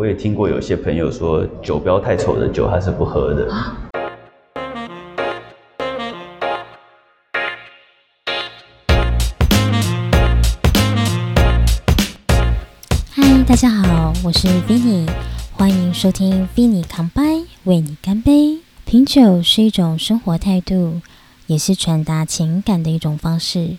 我也听过有些朋友说，酒标太丑的酒他是不喝的。嗨，大家好，我是 Vinny，欢迎收听 Vinny 康拜，为你干杯。品酒是一种生活态度，也是传达情感的一种方式。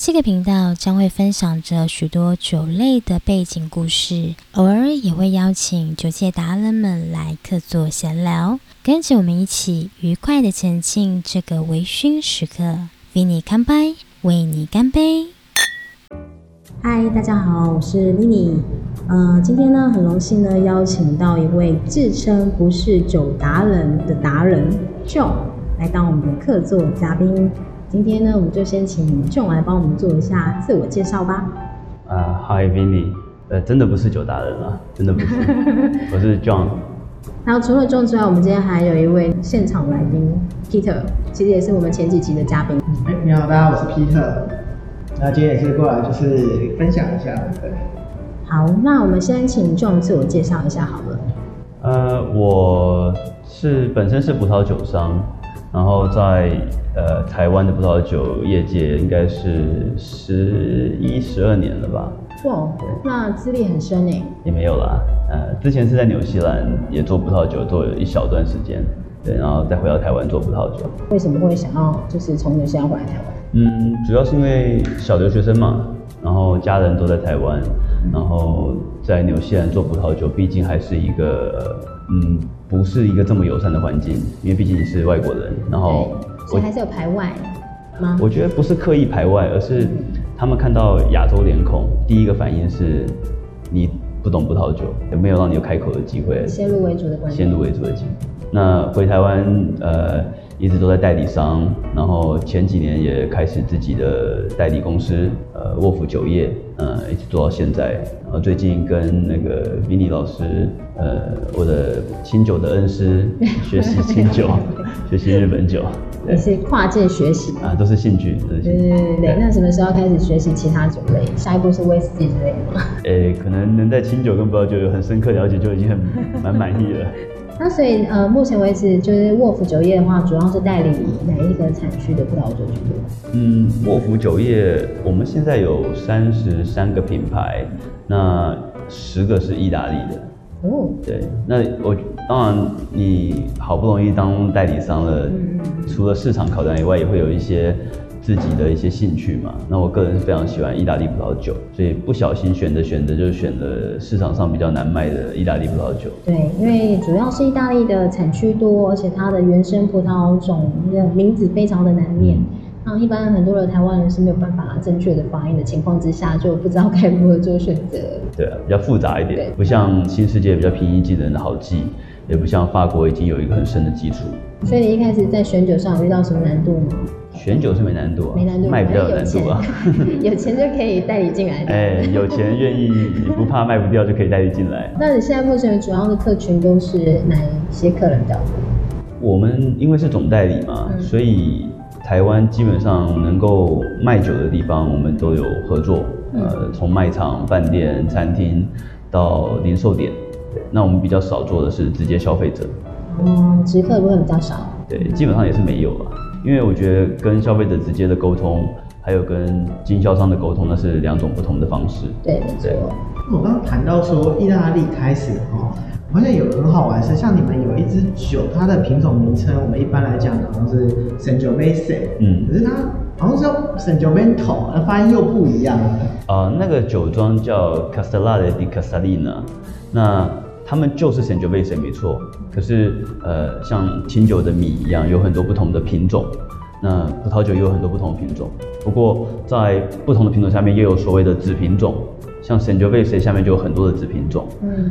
这个频道将会分享着许多酒类的背景故事，偶尔也会邀请酒界达人们来客座闲聊，跟着我们一起愉快的前进这个微醺时刻。Vinny 干杯，为你干杯。嗨，大家好，我是 Vinny。呃，今天呢，很荣幸呢，邀请到一位自称不是酒达人的达人 Joe 来当我们的客座嘉宾。今天呢，我们就先请 John 来帮我们做一下自我介绍吧。啊，Hi Vinny，呃，真的不是酒达人啊，真的不是，我是 John。然后除了 John 之外，我们今天还有一位现场来宾 Peter，其实也是我们前几集的嘉宾。哎，你好，大家好，我是 Peter。那今天也是过来就是分享一下，对。好，那我们先请 John 自我介绍一下好了。呃，我是本身是葡萄酒商，然后在呃台湾的葡萄酒业界应该是十一十二年了吧。哇，那资历很深呢。也没有啦，呃，之前是在纽西兰也做葡萄酒，做了一小段时间，对，然后再回到台湾做葡萄酒。为什么会想要就是从纽西兰回来台湾？嗯，主要是因为小留学生嘛，然后家人都在台湾。然后在纽西兰做葡萄酒，毕竟还是一个嗯，不是一个这么友善的环境，因为毕竟你是外国人。然后所以还是有排外吗？我觉得不是刻意排外，而是他们看到亚洲脸孔，第一个反应是你不懂葡萄酒，也没有让你有开口的机会？先入为主的观先入为主的机会。那回台湾呃。一直都在代理商，然后前几年也开始自己的代理公司，呃，沃福酒业，呃，一直做到现在。然后最近跟那个 Vinny 老师，呃，我的清酒的恩师，学习清酒，学习日本酒。也是跨界学习啊，都是兴趣。对对对对，那什么时候开始学习其他酒类？下一步是威士忌之类的吗？诶，可能能在清酒跟葡萄酒有很深刻了解，就已经很蛮满意了。那所以呃，目前为止就是沃福酒业的话，主要是代理哪一个产区的葡萄酒居多？嗯，沃福酒业我们现在有三十三个品牌，那十个是意大利的。哦，对，那我当然你好不容易当代理商了，除了市场考量以外，也会有一些。自己的一些兴趣嘛，那我个人是非常喜欢意大利葡萄酒，所以不小心选的选择就选了市场上比较难卖的意大利葡萄酒。对，因为主要是意大利的产区多，而且它的原生葡萄种的名字非常的难念，那一般很多的台湾人是没有办法正确的发音的情况之下，就不知道该如何做选择。对啊，比较复杂一点，不像新世界比较平易近人的好记，也不像法国已经有一个很深的基础。所以你一开始在选酒上有遇到什么难度吗？选酒是没难度啊，没难度，卖比较有难度啊。有钱就可以代理进来。哎，有钱愿意不怕卖不掉就可以代理进来。那你现在目前主要的客群都是哪一些客人比较多？我们因为是总代理嘛，所以台湾基本上能够卖酒的地方，我们都有合作。呃，从卖场、饭店、餐厅到零售点，对那我们比较少做的是直接消费者。嗯，直客部分比较少。对，基本上也是没有了。因为我觉得跟消费者直接的沟通，还有跟经销商的沟通，那是两种不同的方式。对，没错。我刚刚谈到说意大利开始哦，发现有很好玩是，像你们有一支酒，它的品种名称，我们一般来讲好像是 Sangiovese，嗯，可是它好像是叫 Sangiovento，那发音又不一样。啊，那个酒庄叫 Castellare di Castellina，那。他们就是 Sangiovese 没错，可是呃，像清酒的米一样，有很多不同的品种。那葡萄酒也有很多不同的品种。不过在不同的品种下面，又有所谓的子品种。像 Sangiovese 下面就有很多的子品种。嗯，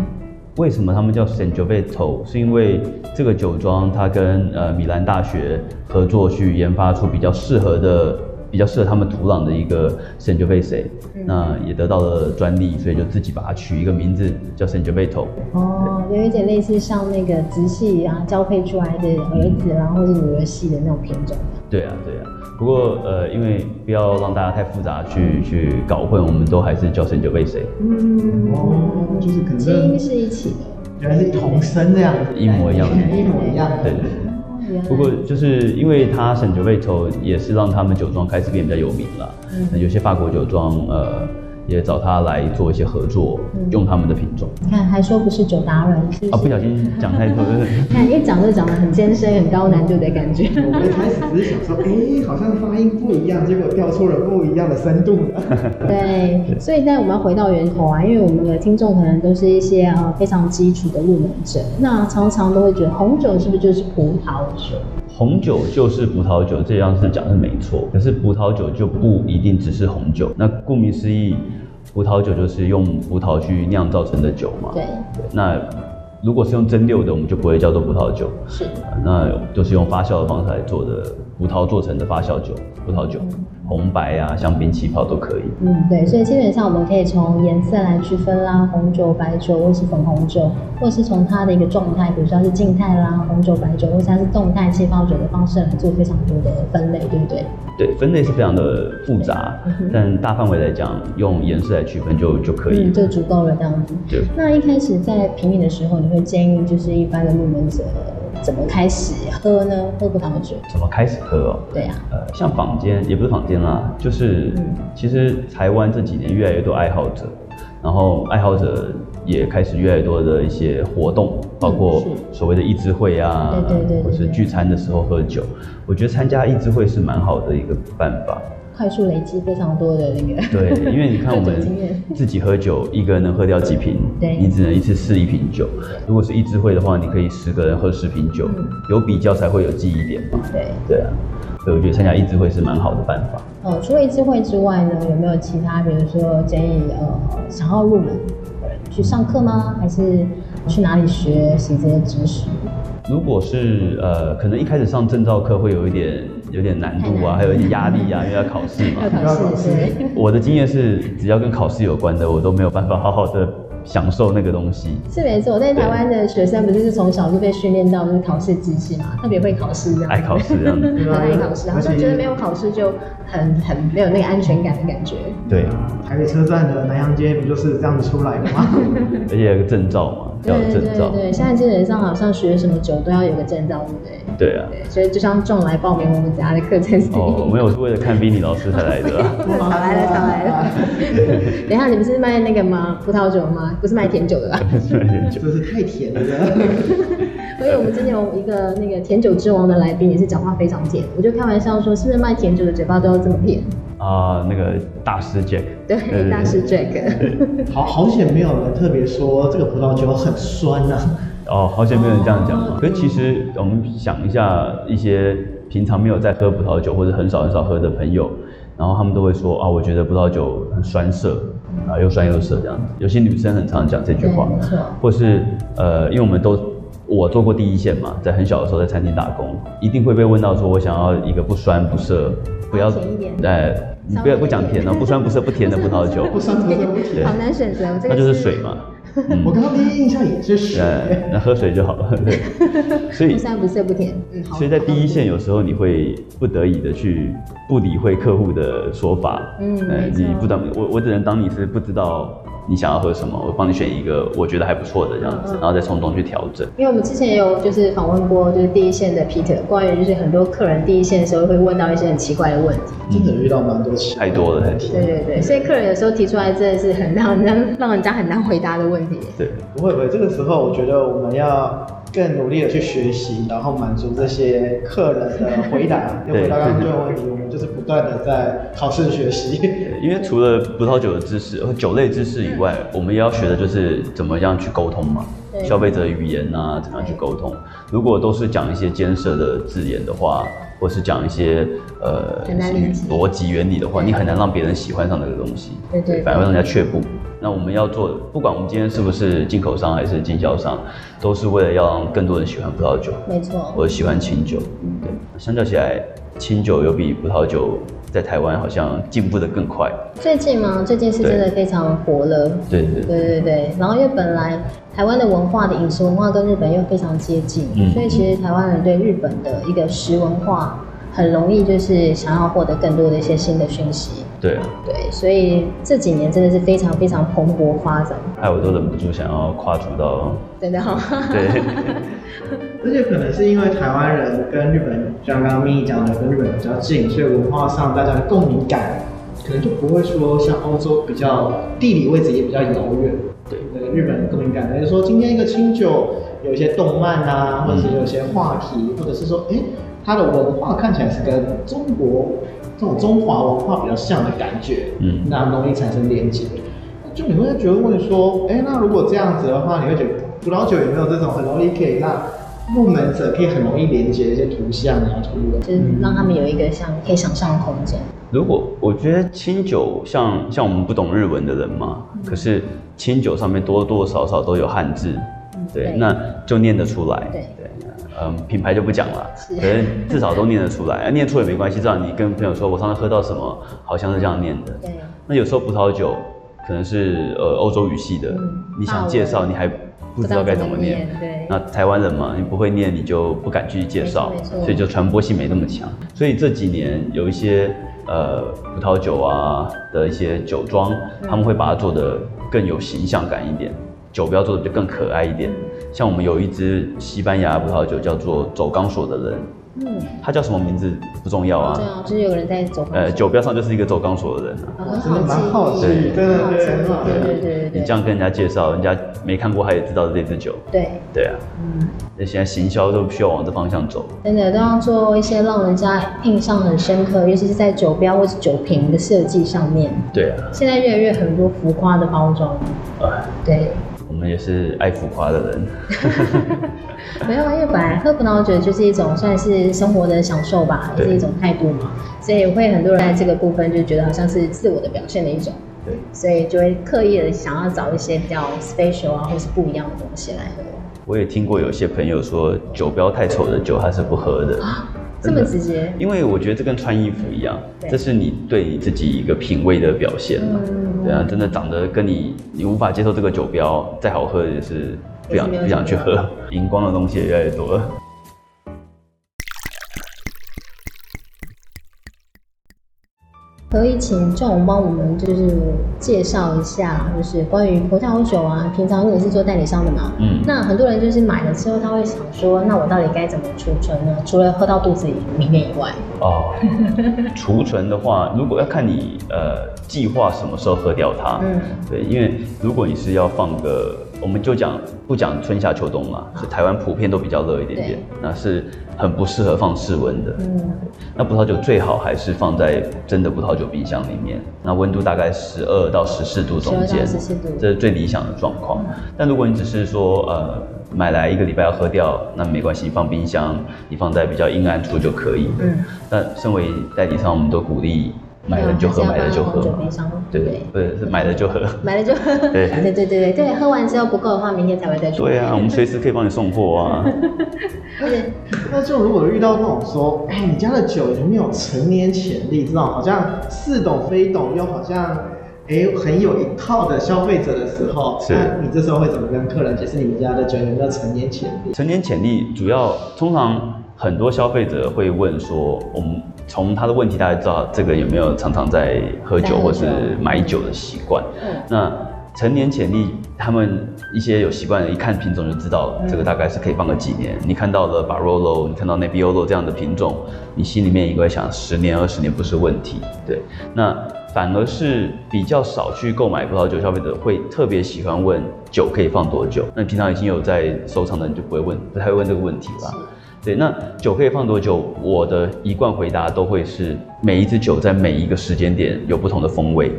为什么他们叫 Sangiovese？是因为这个酒庄它跟呃米兰大学合作去研发出比较适合的。比较适合他们土壤的一个 Sangiovese，那也得到了专利，所以就自己把它取一个名字叫 Sangiovese。哦，有一点类似像那个直系啊交配出来的儿子，然后或者女儿系的那种品种。对啊，对啊。不过呃，因为不要让大家太复杂去去搞混，我们都还是叫神酒杯谁。嗯，哦，就是可能基因是一起的，原来是同生这样子，一模一样，一模一样。对对对。不过就是因为他省酒杯头也是让他们酒庄开始变比较有名了，有些法国酒庄呃。也找他来做一些合作，用他们的品种。你看，还说不是酒达人啊，不小心讲太多。看一讲就讲的很艰深、很高难度的感觉。我们一开始只是想说，哎，好像发音不一样，结果调出了不一样的深度。对，所以在我们要回到源头啊，因为我们的听众可能都是一些啊非常基础的入门者，那常常都会觉得红酒是不是就是葡萄酒？红酒就是葡萄酒，这样是讲是没错。可是葡萄酒就不一定只是红酒。那顾名思义，葡萄酒就是用葡萄去酿造成的酒嘛。对。那如果是用蒸馏的，我们就不会叫做葡萄酒。是。那都是用发酵的方式来做的，葡萄做成的发酵酒，葡萄酒。红白啊，香槟、气泡都可以。嗯，对，所以基本上我们可以从颜色来区分啦，红酒、白酒，或是粉红酒，或是从它的一个状态，比如说是静态啦，红酒、白酒，或是它是动态气泡酒的方式来做非常多的分类，对不对？对，分类是非常的复杂，但大范围来讲，用颜色来区分就就可以，就足够了这样子。对。那一开始在品饮的时候，你会建议就是一般的入门者。怎么开始喝呢？喝葡萄酒？怎么开始喝哦？对呀，呃，像坊间也不是坊间啦，就是其实台湾这几年越来越多爱好者，然后爱好者也开始越来越多的一些活动，包括所谓的益智会啊，对对对，或是聚餐的时候喝酒，我觉得参加益智会是蛮好的一个办法。快速累积非常多的那个，对，因为你看我们 自己喝酒，一个人能喝掉几瓶？对，你只能一次试一瓶酒。如果是一支会的话，你可以十个人喝十瓶酒，有比较才会有记忆点嘛。对，对啊，所以我觉得参加一支会是蛮好的办法。哦，除了一支会之外呢，有没有其他，比如说建议呃，想要入门去上课吗？还是去哪里学习这些知识？如果是呃，可能一开始上证照课会有一点有点难度啊，还有一点压力啊，因为要考试嘛。要考试。我的经验是，只要跟考试有关的，我都没有办法好好的享受那个东西。是没错，在台湾的学生不是从小就被训练到就是考试机器嘛，特别会考试这样。爱考试这样子。很爱考试，好像觉得没有考试就很很没有那个安全感的感觉。对。台北车站的南洋街不就是这样子出来的吗？而且有个证照嘛。对对对对，现在基本上好像学什么酒都要有个证照，对不对？对啊。对，所以就像众来报名我们家的课程。哦，没有是为了看 Vinny 老师才来的。少来了，少来了。等一下，你们是卖那个吗？葡萄酒吗？不是卖甜酒的吧？卖甜酒，这是太甜了。所以我们之前有一个那个甜酒之王的来宾，也是讲话非常甜。我就开玩笑说，是不是卖甜酒的嘴巴都要这么甜？啊，那个大师 Jack，对，大师 Jack，好好险没有人特别说这个葡萄酒很酸啊。哦，好险没有人这样讲嘛。可是其实我们想一下，一些平常没有在喝葡萄酒或者很少很少喝的朋友，然后他们都会说啊，我觉得葡萄酒很酸涩啊，又酸又涩这样子。有些女生很常讲这句话，没错。或是呃，因为我们都我做过第一线嘛，在很小的时候在餐厅打工，一定会被问到说，我想要一个不酸不涩。不要甜一点，哎，你不要不讲甜哦，不酸不涩不甜的葡萄酒，不酸不涩不甜，好难选择。那就是水嘛。我刚刚第一印象也是水，那喝水就好了。对 所以不酸不涩不甜，嗯，所以在第一线有时候你会不得已的去不理会客户的说法，嗯，你不当我我只能当你是不知道。你想要喝什么？我帮你选一个我觉得还不错的这样子，然后再从中去调整。因为我们之前也有就是访问过，就是第一线的 Peter，关于就是很多客人第一线的时候会问到一些很奇怪的问题，真的遇到蛮多奇太多了，太对对对，所以客人有时候提出来真的是很让人 让人家很难回答的问题。对，不会不会，这个时候我觉得我们要。更努力的去学习，然后满足这些客人的回答。又回答刚刚这个问题，我们就是不断的在考试学习。因为除了葡萄酒的知识和酒类知识以外，我们也要学的就是怎么样去沟通嘛。消费者语言啊，怎样去沟通？如果都是讲一些艰涩的字眼的话，或是讲一些呃逻辑原理的话，你很难让别人喜欢上那个东西。对对，反而会让人家却步。那我们要做，不管我们今天是不是进口商还是经销商，都是为了要让更多人喜欢葡萄酒，没错，或者喜欢清酒。对，相较起来，清酒有比葡萄酒在台湾好像进步的更快。最近吗？最近是真的非常火了。对对对对对。然后因为本来台湾的文化的饮食文化跟日本又非常接近，所以其实台湾人对日本的一个食文化。很容易就是想要获得更多的一些新的讯息。对啊，对，所以这几年真的是非常非常蓬勃发展，哎，我都忍不住想要跨足到，真的哈，对，而且可能是因为台湾人跟日本，像刚刚咪咪讲的，跟日本比较近，所以文化上大家的共鸣感，可能就不会说像欧洲比较地理位置也比较遥远。对，那个日本共鸣感，就是说今天一个清酒有一些动漫啊，或者是有一些话题，或者是说，哎，它的文化看起来是跟中国。这种中华文化比较像的感觉，嗯，那容易产生连接。就你会觉得问说，哎，那如果这样子的话，你会觉得葡萄酒有没有这种很容易可以让入门者可以很容易连接一些图像啊、图文，就是让他们有一个像可以想象的空间。如果我觉得清酒像像我们不懂日文的人嘛，可是清酒上面多多少少都有汉字，对，那就念得出来，对对。嗯，品牌就不讲了，可是至少都念得出来，念错也没关系。至少你跟朋友说，我上次喝到什么，好像是这样念的。对。那有时候葡萄酒可能是呃欧洲语系的，你想介绍，你还不知道该怎么念。对。那台湾人嘛，你不会念，你就不敢去介绍，所以就传播性没那么强。所以这几年有一些呃葡萄酒啊的一些酒庄，他们会把它做的更有形象感一点，酒标做的就更可爱一点。像我们有一支西班牙葡萄酒，叫做走钢索的人。嗯，他叫什么名字不重要啊。重要就是有人在走。呃，酒标上就是一个走钢索的人啊。真的蛮好奇，对对对对对对对。你这样跟人家介绍，人家没看过，他也知道这支酒。对。对啊。嗯。那现在行销都需要往这方向走。真的都要做一些让人家印象很深刻，尤其是在酒标或是酒瓶的设计上面。对啊。现在越来越很多浮夸的包装。啊。对。我们也是爱浮夸的人，没有，因为本来喝葡萄酒就是一种算是生活的享受吧，也是一种态度嘛，所以会很多人在这个部分就觉得好像是自我的表现的一种，对，所以就会刻意的想要找一些比较 special 啊，或是不一样的东西来喝。我也听过有些朋友说，酒标太丑的酒他是不喝的。这么直接，因为我觉得这跟穿衣服一样，这是你对你自己一个品味的表现嘛。对啊，真的长得跟你，你无法接受这个酒标，再好喝也是不想不想去喝。荧光的东西也越来越多了。可以请赵总帮我们就是介绍一下，就是关于葡萄酒啊，平常你是做代理商的嘛？嗯。那很多人就是买了之后，他会想说，那我到底该怎么储存呢？除了喝到肚子里里面以外。哦。储存的话，如果要看你呃计划什么时候喝掉它。嗯。对，因为如果你是要放个。我们就讲不讲春夏秋冬了，是台湾普遍都比较热一点点，那是很不适合放室温的。嗯，那葡萄酒最好还是放在真的葡萄酒冰箱里面，那温度大概十二到十四度中间，十四度，这是最理想的状况。但如果你只是说呃买来一个礼拜要喝掉，那没关系，你放冰箱，你放在比较阴暗处就可以。嗯，那身为代理商，我们都鼓励。买了就喝，买了就喝。对对，对买了就喝。买了就喝。对对对对对对，喝完之后不够的话，明天才会再去。对啊，我们随时可以帮你送货啊。那就如果遇到那种说，哎，你家的酒有没有成年潜力？这种好像似懂非懂，又好像哎很有一套的消费者的时候，那你这时候会怎么跟客人解释你们家的酒有没有成年潜力？成年潜力主要通常很多消费者会问说，我们。从他的问题，大家知道这个有没有常常在喝酒或是买酒的习惯。嗯那成年潜力，他们一些有习惯的，一看品种就知道这个大概是可以放个几年。你看到了 Barolo，你看到 Nebbiolo 这样的品种，你心里面应该想十年二十年不是问题。对，那反而是比较少去购买葡萄酒消费者会特别喜欢问酒可以放多久。那平常已经有在收藏的，你就不会问，不太会问这个问题了。对，那酒可以放多久？我的一贯回答都会是每一支酒在每一个时间点有不同的风味。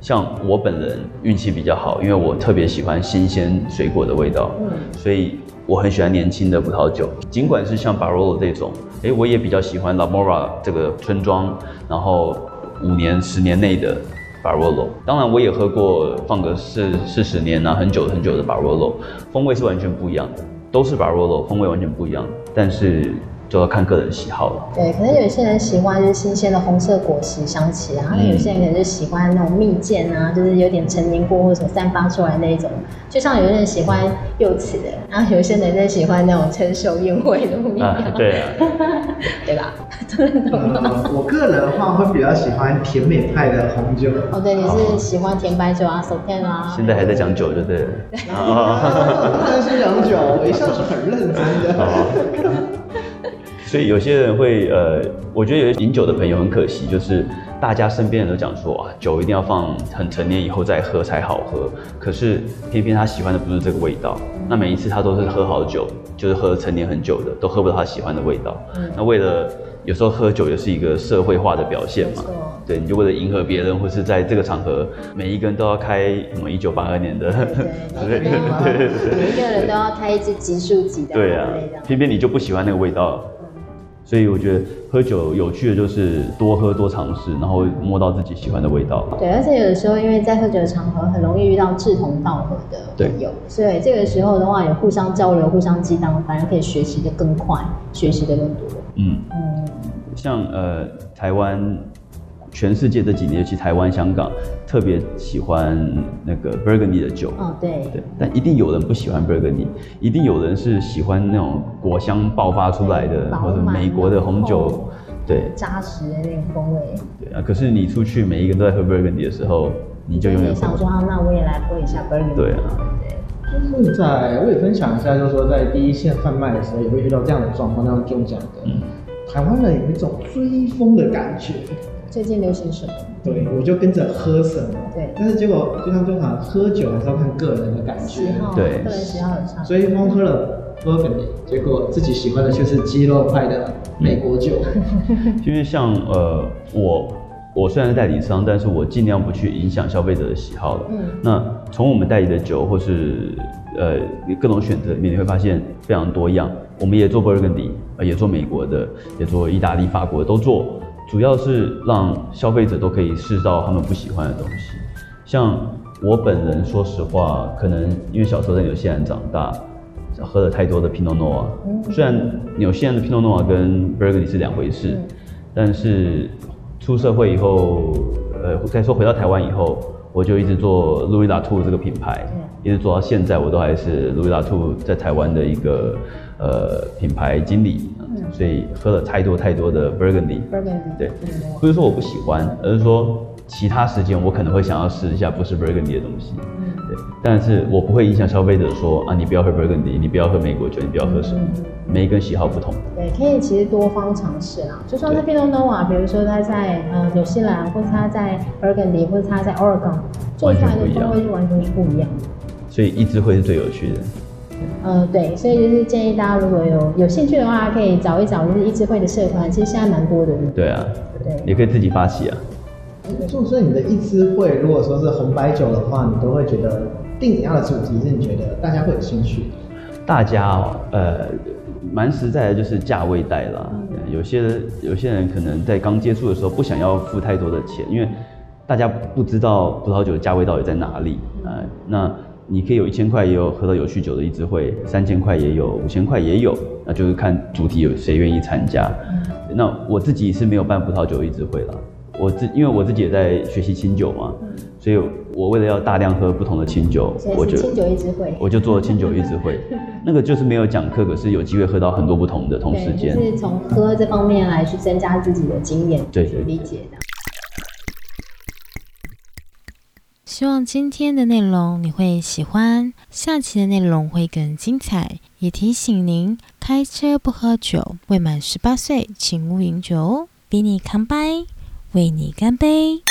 像我本人运气比较好，因为我特别喜欢新鲜水果的味道，嗯所以我很喜欢年轻的葡萄酒。尽管是像 Barolo 这种，诶，我也比较喜欢 La Mora 这个村庄，然后五年、十年内的 Barolo。当然，我也喝过放个四四十年啊，很久很久的 Barolo，风味是完全不一样的。都是 Barolo，风味完全不一样，但是就要看个人喜好了。对，可能有些人喜欢就是新鲜的红色果实香气啊，那有些人可能就喜欢那种蜜饯啊，就是有点陈年过或者散发出来那一种。就像有些人喜欢柚子的，然后有些人就喜欢那种成熟宴会的蜜啊，对啊，对吧？我个人的话会比较喜欢甜美派的红酒。哦，对，你是喜欢甜白酒啊，手片啊。现在还在讲酒，对不对？当然是讲酒，我一向是很认真的。所以有些人会呃，我觉得有些饮酒的朋友很可惜，就是大家身边人都讲说啊，酒一定要放很成年以后再喝才好喝。可是偏偏他喜欢的不是这个味道，那每一次他都是喝好酒，就是喝成年很久的，都喝不到他喜欢的味道。嗯那为了有时候喝酒也是一个社会化的表现嘛，对，你就为了迎合别人，或是在这个场合，每一个人都要开什么一九八二年的，对对对，每一个人都要开一支极数级的，对啊，偏偏你就不喜欢那个味道。所以我觉得喝酒有趣的就是多喝多尝试，然后摸到自己喜欢的味道。对，而且有的时候因为在喝酒的场合很容易遇到志同道合的朋友，所以这个时候的话有互相交流、互相激荡，反而可以学习的更快，学习的更多。嗯嗯，像呃台湾。全世界这几年，尤其台湾、香港，特别喜欢那个 Burgundy 的酒。哦，对。对，但一定有人不喜欢 Burgundy，一定有人是喜欢那种果香爆发出来的，或者美国的红酒，对，扎实的那种风味。对啊，可是你出去每一个人都在喝 Burgundy 的时候，你就永远想说啊，那我也来喝一下 Burgundy。对啊。对。就是在，我也分享一下，就是说在第一线贩卖的时候，也会遇到这样的状况，那种中奖的。嗯。台湾人有一种追风的感觉。最近流行什么？对，我就跟着喝什么。对，但是结果就像正常喝酒还是要看个人的感觉，对，个人喜好有差。所以光喝了 Burgundy，结果自己喜欢的却是鸡肉派的美国酒。因为像呃，我我虽然是代理商，但是我尽量不去影响消费者的喜好了。嗯，那从我们代理的酒或是呃各种选择里面，你会发现非常多样。我们也做 Burgundy，呃，也做美国的，也做意大利、法国都做。主要是让消费者都可以试到他们不喜欢的东西。像我本人，说实话，可能因为小时候在纽西兰长大，喝了太多的 Pinot Noir。虽然纽西兰的 Pinot Noir 跟 Burgundy 是两回事，但是出社会以后，呃，再说回到台湾以后，我就一直做 Louis Latour 这个品牌，一直做到现在，我都还是 Louis Latour 在台湾的一个呃品牌经理。所以喝了太多太多的 Burgundy，对，不是说我不喜欢，而是说其他时间我可能会想要试一下不是 Burgundy 的东西，对，但是我不会影响消费者说啊，你不要喝 Burgundy，你不要喝美国酒，你不要喝什么，每一个人喜好不同。对，可以其实多方尝试啦，就算是 Pinot Noir，比如说他在呃纽西兰，或者他在 Burgundy，或者他在 Oregon 做出来的风味就完全是不一样的。所以一直会是最有趣的。呃，对，所以就是建议大家如果有有兴趣的话，可以找一找就是一支会的社团，其实现在蛮多的。对啊，对，也可以自己发起啊。所以你的一支会，如果说是红白酒的话，你都会觉得定怎样的主题是你觉得大家会有兴趣？大家哦，呃，蛮实在的，就是价位带啦。有些有些人可能在刚接触的时候不想要付太多的钱，因为大家不知道葡萄酒的价位到底在哪里啊。那你可以有一千块，也有喝到有酗酒的一支会；三千块也有，五千块也有，那就是看主题有谁愿意参加。那我自己是没有办葡萄酒一支会了，我自因为我自己也在学习清酒嘛，所以我为了要大量喝不同的清酒，我就清酒一支会，我就做清酒一支会。那个就是没有讲课，可是有机会喝到很多不同的同时间，是从喝这方面来去增加自己的经验，对对理解的。希望今天的内容你会喜欢，下期的内容会更精彩。也提醒您，开车不喝酒，未满十八岁请勿饮酒哦。比你康拜，为你干杯。